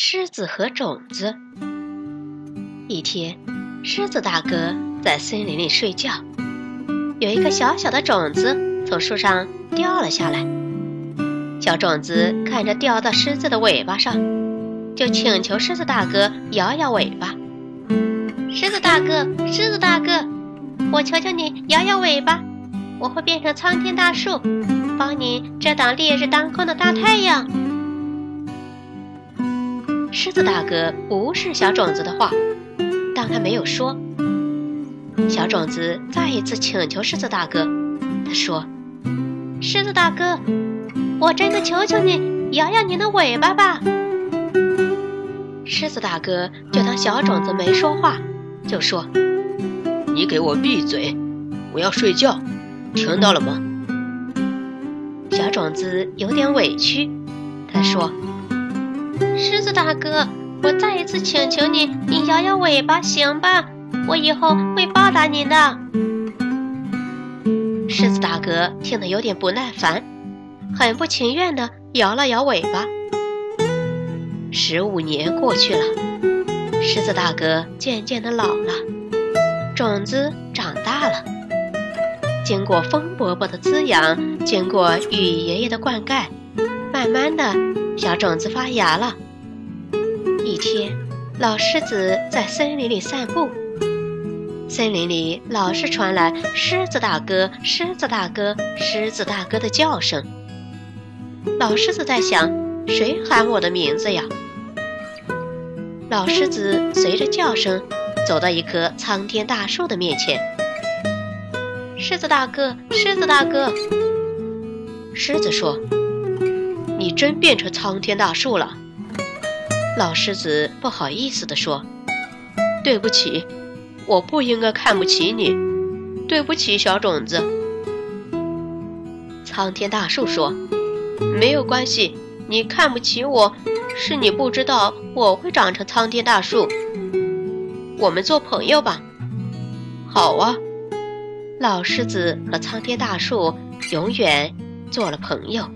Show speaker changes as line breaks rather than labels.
狮子和种子。一天，狮子大哥在森林里睡觉，有一个小小的种子从树上掉了下来。小种子看着掉到狮子的尾巴上，就请求狮子大哥摇摇尾巴。狮子大哥，狮子大哥，我求求你摇摇尾巴，我会变成苍天大树，帮你遮挡烈日当空的大太阳。狮子大哥无视小种子的话，当他没有说。小种子再一次请求狮子大哥，他说：“狮子大哥，我真的求求你，摇摇你的尾巴吧。”狮子大哥就当小种子没说话，就说：“
你给我闭嘴，我要睡觉，听到了吗？”
小种子有点委屈，他说。狮子大哥，我再一次请求你，你摇摇尾巴行吧？我以后会报答您的。狮子大哥听得有点不耐烦，很不情愿地摇了摇尾巴。十五年过去了，狮子大哥渐渐地老了，种子长大了。经过风伯伯的滋养，经过雨爷爷的灌溉，慢慢的。小种子发芽了。一天，老狮子在森林里散步，森林里老是传来“狮子大哥，狮子大哥，狮子大哥”的叫声。老狮子在想：谁喊我的名字呀？老狮子随着叫声走到一棵苍天大树的面前。狮子大哥，狮子大哥，狮子说。
你真变成苍天大树了，
老狮子不好意思地说：“
对不起，我不应该看不起你，对不起，小种子。”
苍天大树说：“
没有关系，你看不起我，是你不知道我会长成苍天大树。我们做朋友吧。”
好啊，老狮子和苍天大树永远做了朋友。